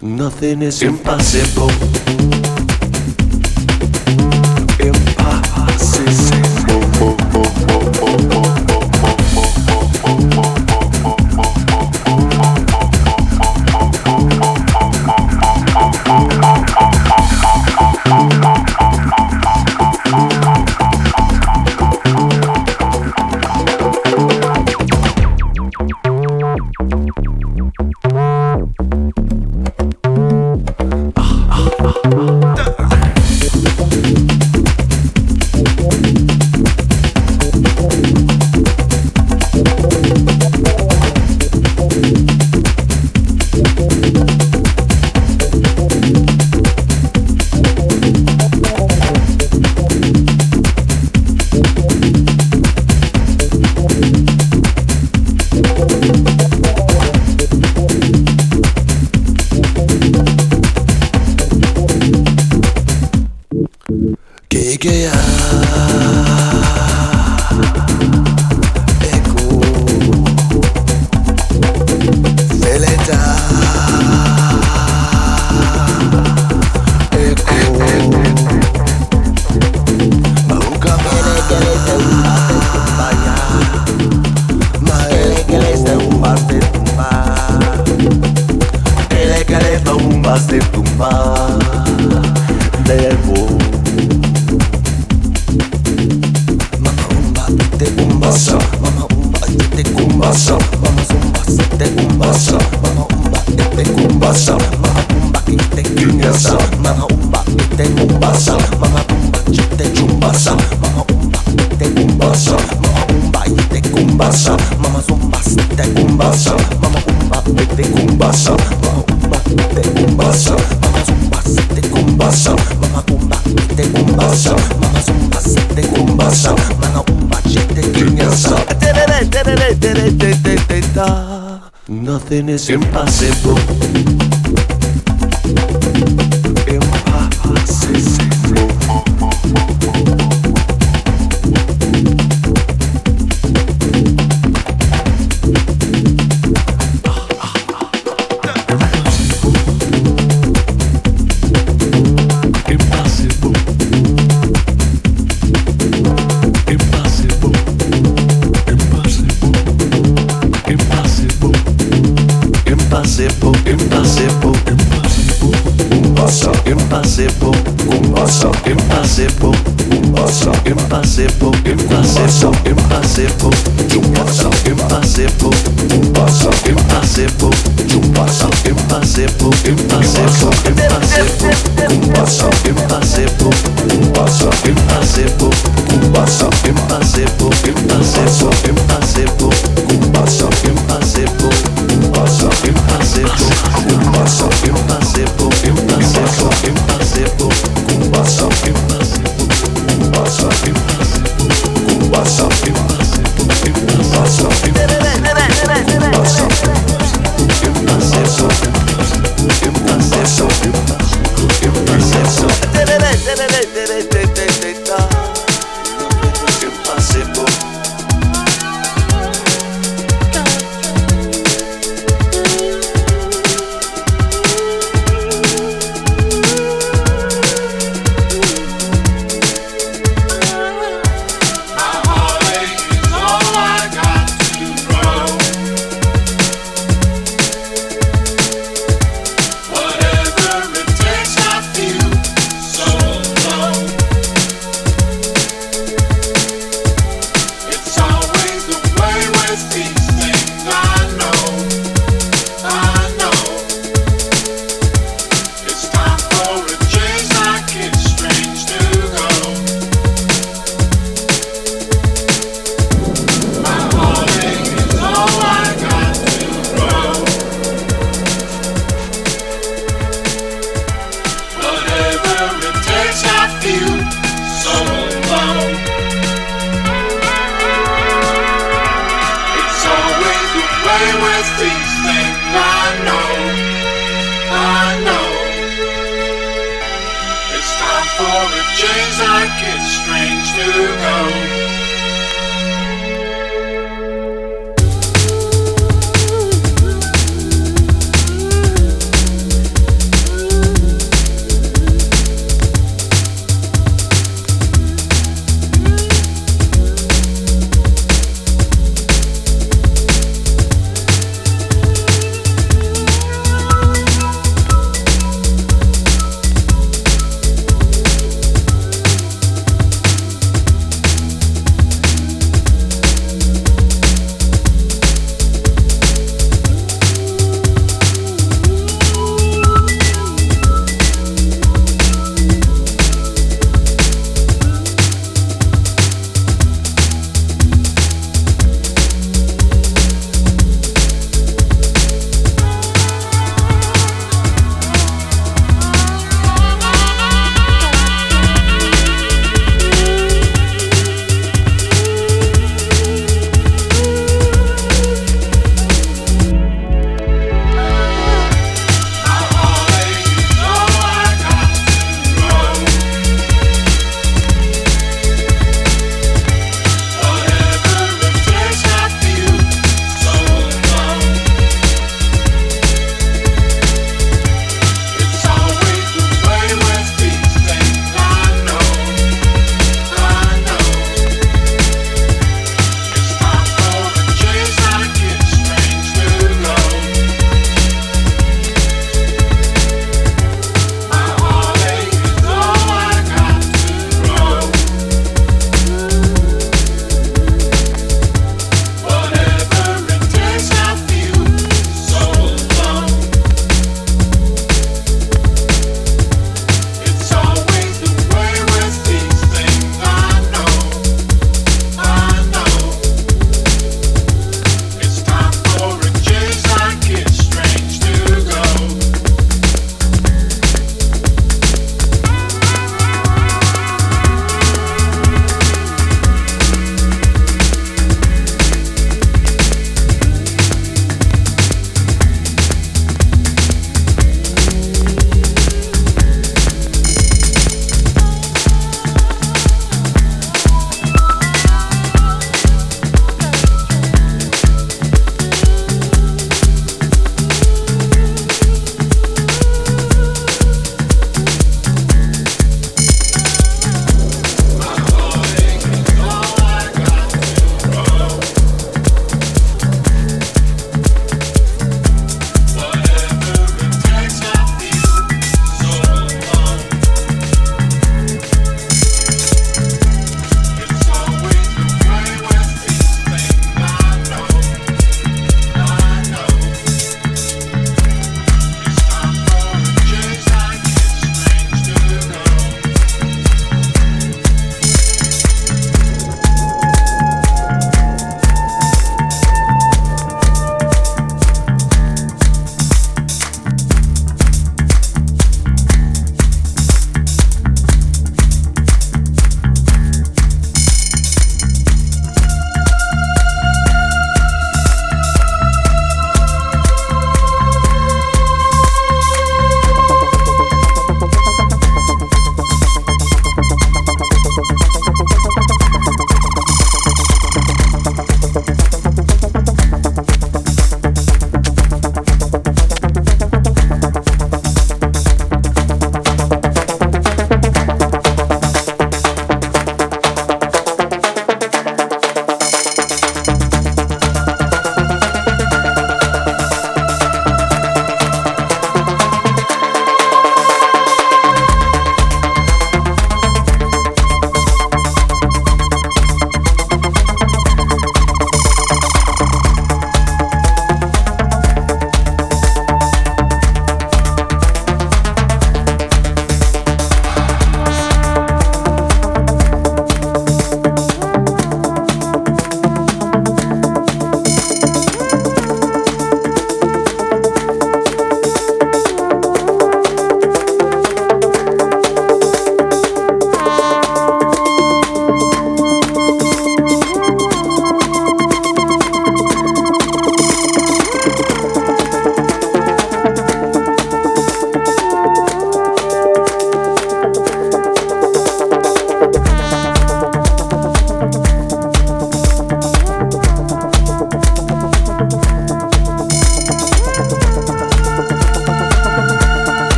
Nothing is impossible.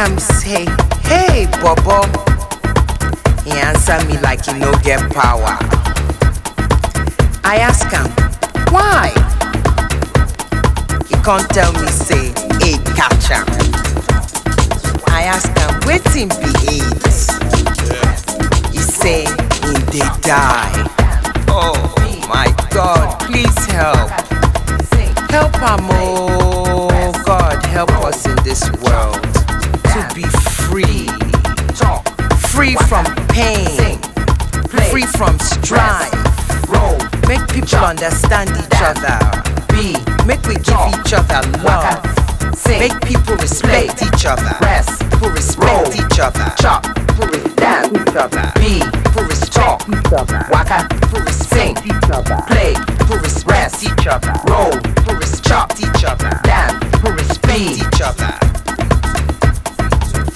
Him, say, hey, Bobo. He answer me like he no get power. I ask him, why? He can't tell me, say, hey, catch him. I ask him, waiting be AIDS. He say, in they die. Oh my God, please help. Help am oh God, help us in this world be free. Free from pain. Free from strife. Roll. Make people understand each other. Be make we give each other love. Make people respect each other. People respect each other. Chop. People respect each other. Be people respect each other. Waka. People respect each other. Play. People respect each other. Roll. People respect each other. Dance. People respect each other.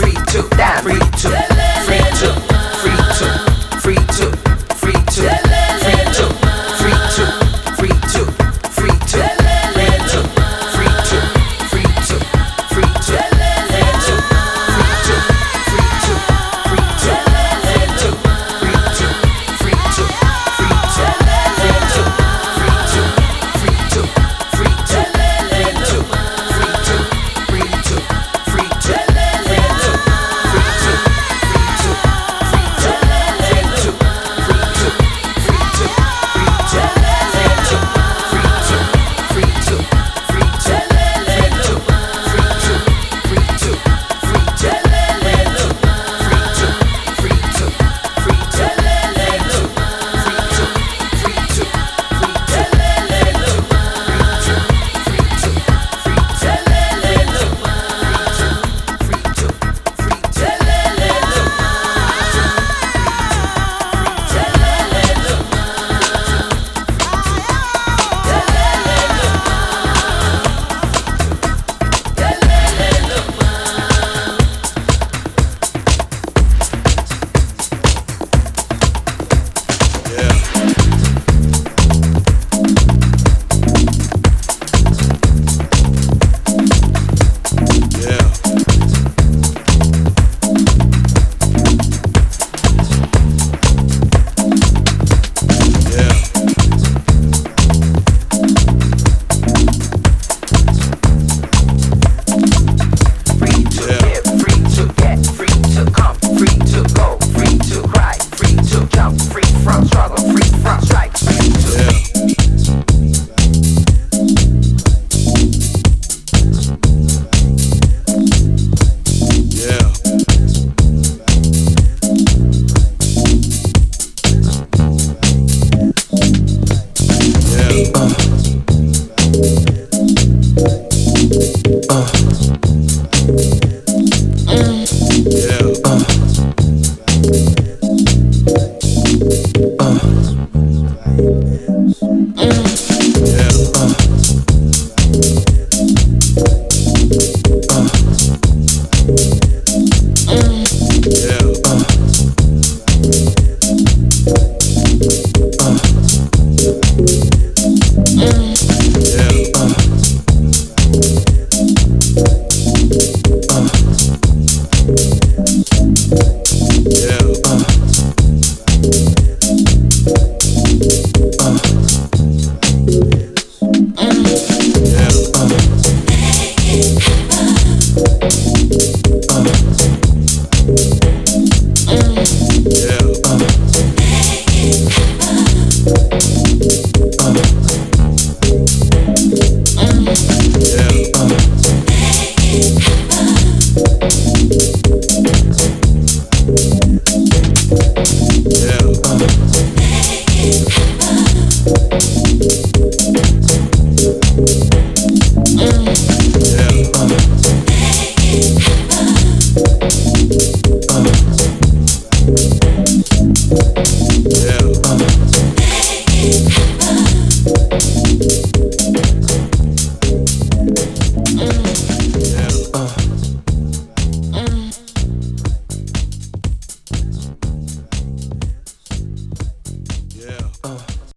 free to, down, free to.